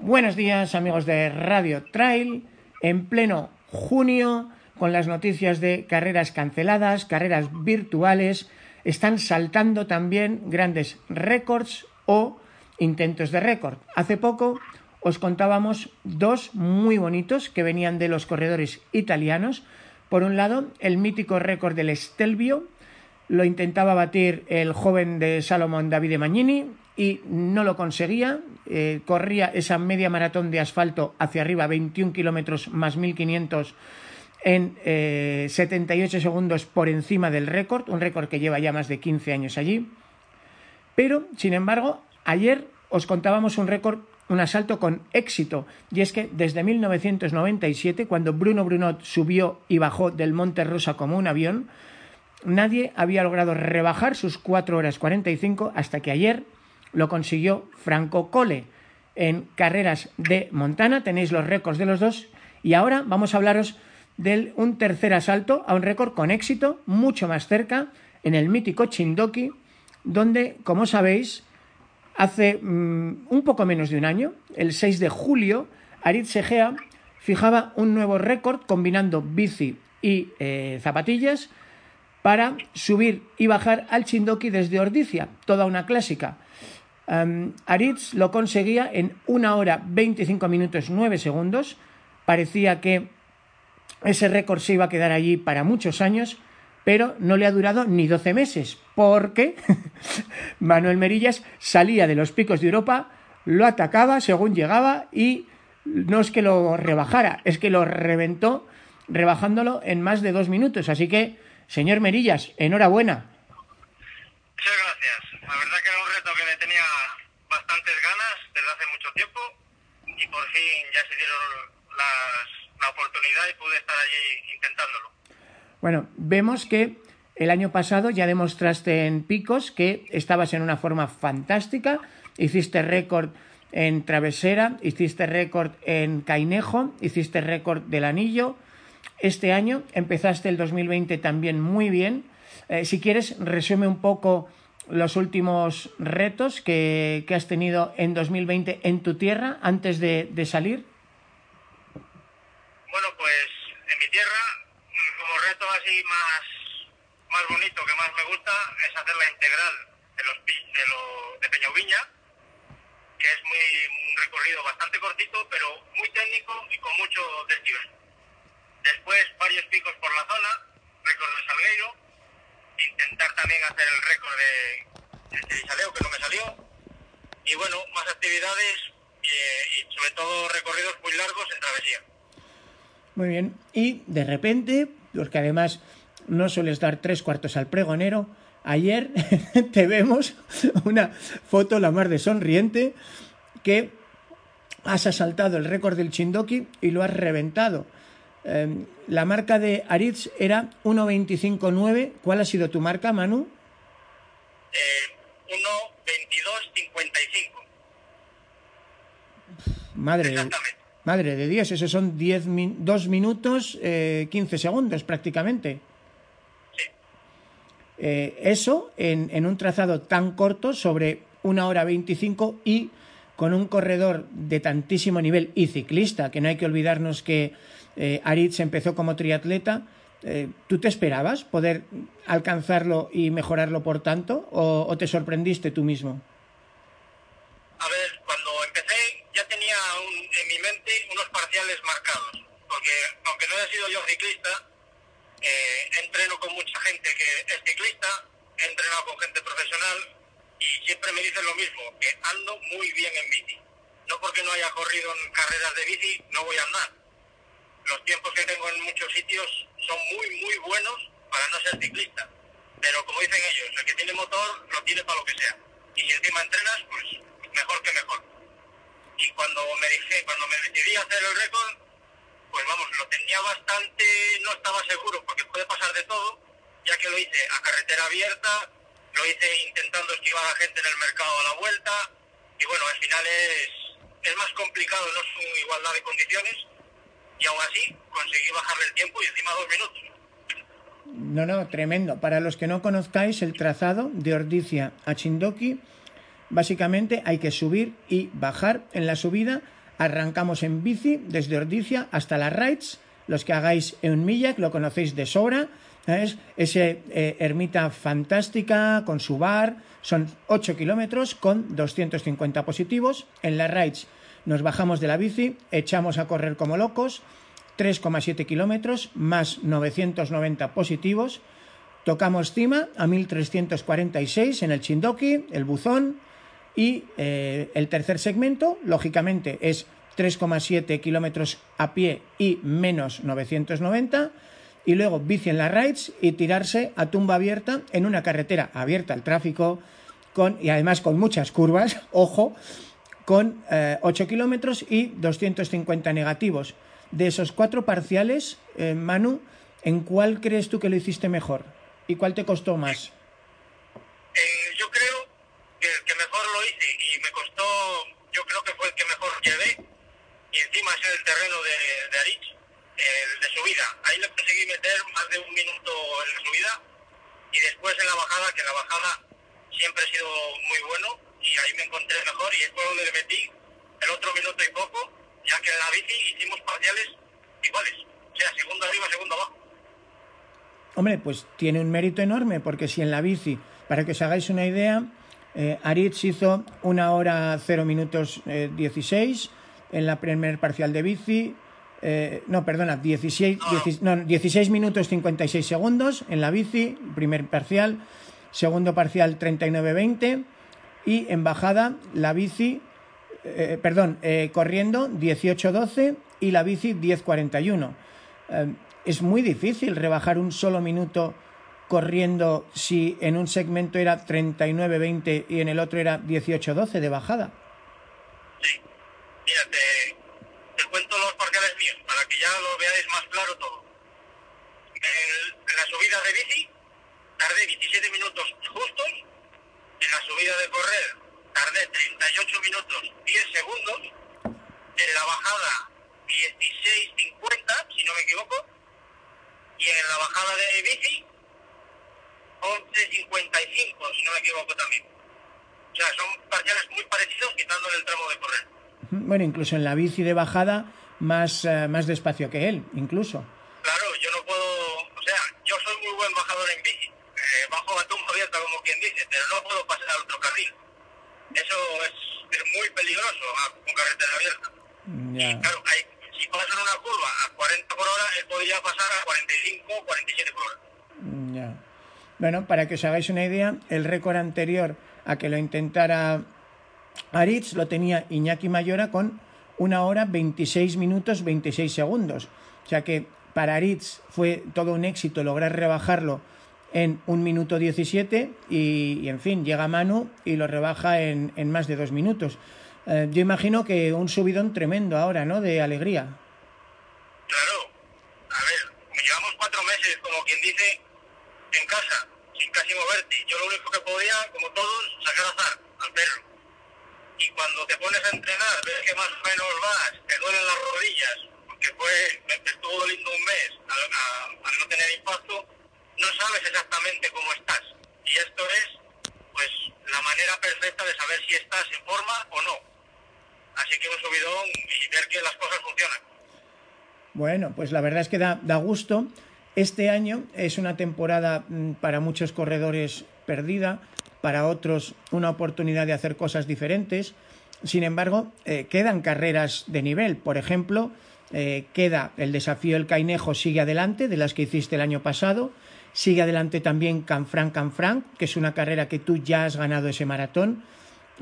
Buenos días, amigos de Radio Trail, en pleno junio, con las noticias de carreras canceladas, carreras virtuales, están saltando también grandes récords o intentos de récord. Hace poco os contábamos dos muy bonitos que venían de los corredores italianos. Por un lado, el mítico récord del Stelvio, lo intentaba batir el joven de Salomón Davide Magnini y no lo conseguía. Eh, corría esa media maratón de asfalto hacia arriba, 21 kilómetros más 1500 en 78 eh, segundos por encima del récord, un récord que lleva ya más de 15 años allí. Pero, sin embargo, ayer os contábamos un récord, un asalto con éxito, y es que desde 1997, cuando Bruno Brunot subió y bajó del Monte Rosa como un avión, nadie había logrado rebajar sus 4 horas 45 hasta que ayer lo consiguió Franco Cole en carreras de Montana. Tenéis los récords de los dos. Y ahora vamos a hablaros de un tercer asalto a un récord con éxito, mucho más cerca, en el mítico Chindoki, donde, como sabéis, hace mm, un poco menos de un año, el 6 de julio, Aritz Segea fijaba un nuevo récord combinando bici y eh, zapatillas para subir y bajar al Chindoki desde Ordicia, toda una clásica. Um, Aritz lo conseguía en una hora 25 minutos 9 segundos. Parecía que ese récord se iba a quedar allí para muchos años, pero no le ha durado ni 12 meses, porque Manuel Merillas salía de los picos de Europa, lo atacaba según llegaba y no es que lo rebajara, es que lo reventó rebajándolo en más de dos minutos. Así que, señor Merillas, enhorabuena. Muchas gracias. La verdad que era un reto que le tenía bastantes ganas desde hace mucho tiempo y por ya se dieron la oportunidad y pude estar allí intentándolo. Bueno, vemos que el año pasado ya demostraste en picos que estabas en una forma fantástica, hiciste récord en Travesera, hiciste récord en Cainejo, hiciste récord del Anillo. Este año empezaste el 2020 también muy bien. Eh, si quieres, resume un poco los últimos retos que, has tenido en 2020 en tu tierra antes de, salir. Bueno, pues en mi tierra, como reto así más, más bonito, que más me gusta, es hacer la integral de los de, lo, de Peñoviña, que es muy, un recorrido bastante cortito, pero muy técnico y con mucho desnivel. Después varios picos por la zona, récord de Salgueiro, intentar también hacer el récord de, de Saleo, que no me salió. Y bueno, más actividades y, y sobre todo recorridos muy largos en travesía. Muy bien. Y de repente, porque además no sueles dar tres cuartos al pregonero, ayer te vemos una foto la más de sonriente que has asaltado el récord del Chindoki y lo has reventado. Em, la marca de Aritz era 1.25.9. ¿Cuál ha sido tu marca, Manu? Eh, 1.22.55. Madre, madre de Dios, esos son 10 2 minutos eh, 15 segundos prácticamente. Sí. Eh, eso en, en, un trazado tan corto sobre una hora 25 y con un corredor de tantísimo nivel y ciclista, que no hay que olvidarnos que eh, Aritz empezó como triatleta. Eh, ¿Tú te esperabas poder alcanzarlo y mejorarlo por tanto o, te sorprendiste tú mismo? A ver, cuando empecé ya tenía en mi mente unos parciales marcados, porque aunque no haya sido yo ciclista, eh, entreno con mucha gente que es ciclista, he entrenado con gente profesional y siempre me dicen lo mismo, que ando muy bien en bici. No porque no haya corrido en carreras de bici, no voy a andar los tiempos que tengo en muchos sitios son muy, muy buenos para no ser ciclista. Pero como dicen ellos, el que tiene motor lo tiene para lo que sea. Y si encima entrenas, pues mejor que mejor. Y me dije, cuando me decidí hacer el récord, pues vamos, lo tenía bastante, no estaba seguro, porque puede pasar de todo, ya que lo hice a carretera abierta, lo hice intentando esquivar a gente en el mercado a la vuelta, y bueno, al final es, es más complicado, no es una igualdad de condiciones, y aún así conseguí bajarle el tiempo y encima dos minutos. No, no, tremendo. Para los que no conozcáis el trazado de Ordicia a Chindoki, básicamente hay que subir y bajar. En la subida arrancamos en bici desde Ordicia hasta las Rides. Los que hagáis en Millac lo conocéis de sobra. Es ese eh, ermita fantástica con su bar. Son 8 kilómetros con 250 positivos. En las Rides nos bajamos de la bici, echamos a correr como locos 3,7 kilómetros, más 990 positivos. Tocamos cima a 1346 en el Chindoki, el buzón. Y eh, el tercer segmento, lógicamente, es 3,7 kilómetros a pie y menos 990. Y luego bici en las rides y tirarse a tumba abierta en una carretera abierta al tráfico con, y además con muchas curvas, ojo, con 8 eh, kilómetros y 250 negativos de esos cuatro parciales, eh, Manu, ¿en cuál crees tú que lo hiciste mejor? ¿Y cuál te costó más? Eh, yo creo que el que mejor lo hice y me costó, yo creo que fue el que mejor llevé, y encima es el terreno de, de Arich, el de subida. Ahí le conseguí meter más de un minuto en la subida y después en la bajada, que la bajada siempre ha sido muy bueno y ahí me encontré mejor y es donde le metí el otro minuto y poco ya que en la bici hicimos parciales iguales, o sea, segundo arriba, segundo abajo. Hombre, pues tiene un mérito enorme, porque si en la bici, para que os hagáis una idea, eh, Aritz hizo una hora 0 minutos 16 eh, en la primer parcial de bici, eh, no, perdona, 16, no. 16 minutos 56 segundos en la bici, primer parcial, segundo parcial 39-20 y en bajada la bici eh, perdón, eh, corriendo 18-12 y la bici 10-41. Eh, es muy difícil rebajar un solo minuto corriendo si en un segmento era 39-20 y en el otro era 18-12 de bajada. Sí, mira, te, cuento los parciales míos para que veáis más claro todo. En la subida de bici tardé 17 minutos justos, en la subida de correr tardé 38 minutos 10 segundos, en la bajada 16.50, si no me equivoco, y en la bajada de bici 11.55, si no me equivoco también. O sea, son parciales muy parecidos quitándole el tramo de correr. Bueno, incluso en la bici de bajada más, uh, más despacio que él, incluso. Claro, yo no puedo, o sea, yo soy muy buen bajador en bici, eh, bajo a tumba abierta como quien dice, pero no puedo pasar al otro carril eso es, muy peligroso con carretera abierta. Y claro, hay, si pasan una curva a 40 por hora, él podría pasar a 45 47 por hora. Ya. Bueno, para que os hagáis una idea, el récord anterior a que lo intentara Aritz lo tenía Iñaki Mayora con una hora 26 minutos 26 segundos. O sea que para Aritz fue todo un éxito lograr rebajarlo en un minuto 17 y, en fin, llega Manu y lo rebaja en, en más de dos minutos. Eh, yo imagino que un subidón tremendo ahora, ¿no? De alegría. Claro. A ver, llevamos cuatro meses, como quien dice, en casa, sin casi moverte. Yo lo único que podía, como todos, sacar azar al perro. Y cuando te pones a entrenar, ves que más o menos vas, te duelen las rodillas, porque fue, me estuvo doliendo un mes al no tener impacto, no sabes exactamente cómo estás. Y esto es, pues, la manera perfecta de saber si estás en forma o no. Así que un subidón y ver que las cosas funcionan. Bueno, pues la verdad es que da, da gusto. Este año es una temporada mm, para muchos corredores perdida, para otros una oportunidad de hacer cosas diferentes. Sin embargo, eh, quedan carreras de nivel. Por ejemplo, eh, queda el desafío El Cainejo sigue adelante, de las que hiciste el año pasado. Sigue adelante también Canfranc Canfranc, que es una carrera que tú ya has ganado ese maratón.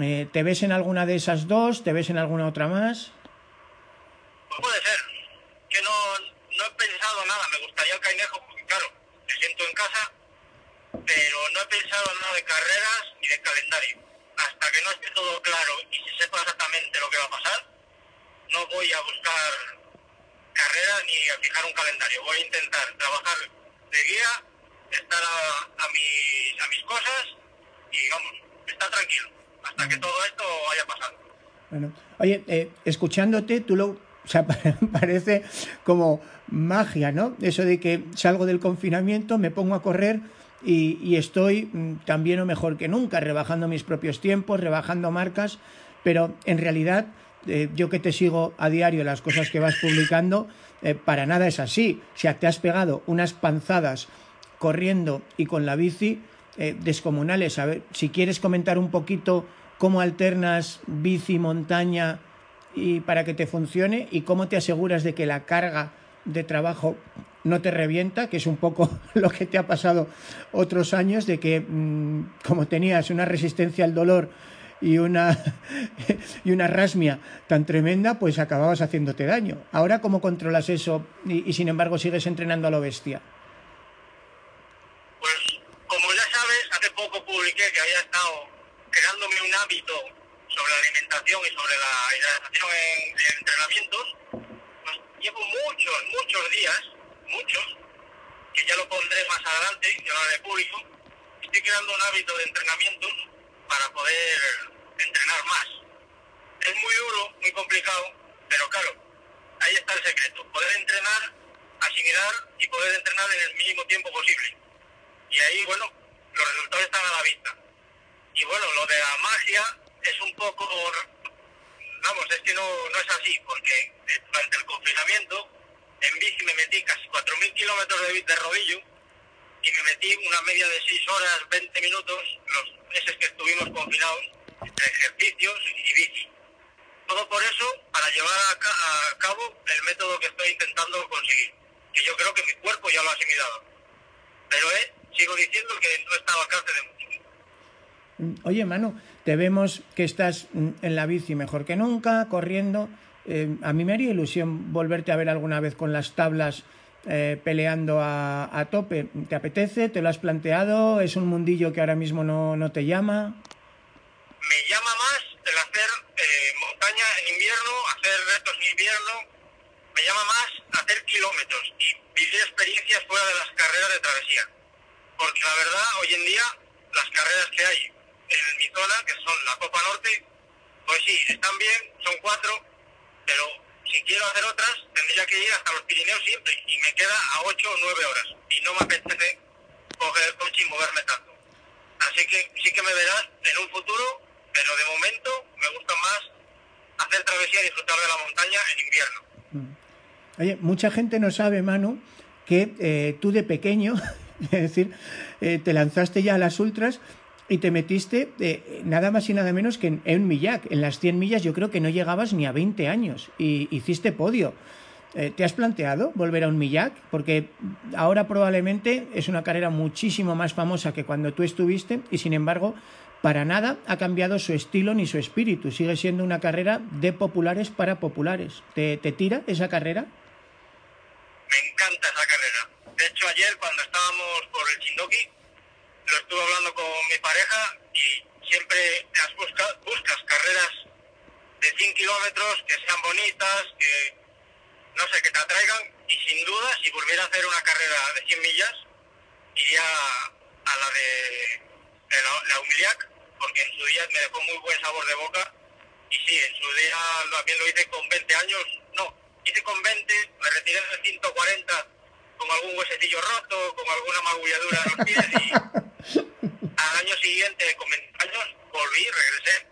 Eh, ¿Te ves en alguna de esas dos? ¿Te ves en alguna otra más? Puede ser. Que no, no he pensado nada. Me gustaría el Cainejo, porque claro, me siento en casa, pero no he pensado nada de carreras ni de calendario. Hasta que no esté todo claro y se sepa exactamente lo que va a pasar, no voy a buscar carreras ni a fijar un calendario. Voy a intentar trabajar de guía, estar a, a, mis, a mis cosas y vamos, estar tranquilo hasta que todo esto haya pasado. Bueno, oye, eh, escuchándote, tú lo, o sea, parece como magia, ¿no? Eso de que salgo del confinamiento, me pongo a correr y, estoy mm, también o mejor que nunca, rebajando mis propios tiempos, rebajando marcas, pero en realidad eh, yo que te sigo a diario las cosas que vas publicando, eh, para nada es así. O sea, te has pegado unas panzadas corriendo y con la bici eh, descomunales. A ver, si quieres comentar un poquito cómo alternas bici, montaña y para que te funcione y cómo te aseguras de que la carga de trabajo no te revienta, que es un poco lo que te ha pasado otros años, de que mmm, como tenías una resistencia al dolor y una, y una rasmia tan tremenda, pues acababas haciéndote daño. Ahora, ¿cómo controlas eso y, sin embargo sigues entrenando a lo bestia? Pues, como ya sabes, hace poco publiqué que había estado creándome un hábito sobre la alimentación y sobre la hidratación en, en entrenamientos. Pues llevo muchos, muchos días, muchos, que ya lo pondré más adelante, ya lo haré público. Estoy creando un hábito de entrenamientos para poder entrenar más. Es muy duro, muy complicado, pero claro, ahí está el secreto. Poder entrenar, asimilar y poder entrenar en el mínimo tiempo posible. Y ahí, bueno, los resultados están a la vista. Y bueno, lo de la magia es un poco, vamos, es que no, no es así, porque durante el confinamiento en bici me metí casi 4.000 kilómetros de, de rodillo y me metí una media de 6 horas, 20 minutos, los meses que estuvimos confinados, entre ejercicios y bici. Todo por eso, para llevar a, ca a, cabo el método que estoy intentando conseguir, que yo creo que mi cuerpo ya lo ha asimilado. Pero eh, sigo diciendo que no está al alcance de muchos. Oye, Manu, te vemos que estás en la bici mejor que nunca, corriendo. Eh, a mí me haría ilusión volverte a ver alguna vez con las tablas eh, peleando a, a, tope. ¿Te apetece? ¿Te lo has planteado? ¿Es un mundillo que ahora mismo no, no te llama? Me llama más el hacer eh, montaña en invierno, hacer retos en invierno. Me llama más hacer kilómetros y vivir experiencias fuera de las carreras de travesía. Porque la verdad, hoy en día, las carreras que hay en mi zona, que son la Copa Norte, pues sí, están bien, son cuatro, pero si quiero hacer otras, tendría que ir hasta los Pirineos siempre y me queda a 8 o 9 horas y no me apetece coger el coche y moverme tanto. Así que sí que me verás en un futuro, pero de momento me gusta más hacer travesía y disfrutar de la montaña en invierno. Oye, mucha gente no sabe, Manu, que eh, tú de pequeño, es decir, eh, te lanzaste ya a las ultras y te metiste eh, nada más y nada menos que en, en Millac. En las 100 millas yo creo que no llegabas ni a 20 años y hiciste podio. Eh, ¿Te has planteado volver a un Millac? Porque ahora probablemente es una carrera muchísimo más famosa que cuando tú estuviste y sin embargo para nada ha cambiado su estilo ni su espíritu. Sigue siendo una carrera de populares para populares. ¿Te, te tira esa carrera? Me encanta esa carrera. De hecho, ayer cuando estábamos por el Chindoki, lo estuve hablando con mi pareja y siempre las busca, buscas carreras de 100 kilómetros que sean bonitas, que no sé, que te atraigan y sin duda si volviera a hacer una carrera de 100 millas iría a la de, la, la porque en su día me dejó muy buen sabor de boca. Y sí, en su día también lo hice con 20 años, no, hice con 20, me retiré de 140 con algún huesecillo roto, con alguna magulladura en los pies y al año siguiente, con 20 años, volví, regresé.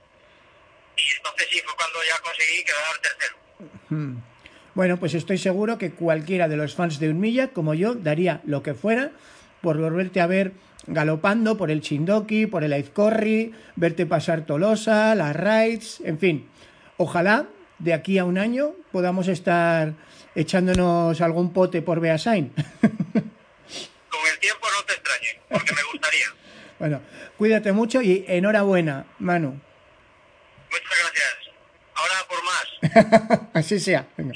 Y entonces sí fue cuando ya conseguí quedar tercero. Hmm. Bueno, pues estoy seguro que cualquiera de los fans de Unmilla, como yo, daría lo que fuera por volverte a ver galopando por el Chindoki, por el Aizcorri, verte pasar Tolosa, las Raids, en fin. Ojalá de aquí a un año podamos estar echándonos algún pote por Beasain. Con el tiempo no te extrañe, porque me gustaría. bueno, cuídate mucho y enhorabuena, Manu. Muchas gracias. Ahora por más. Así sea. Venga.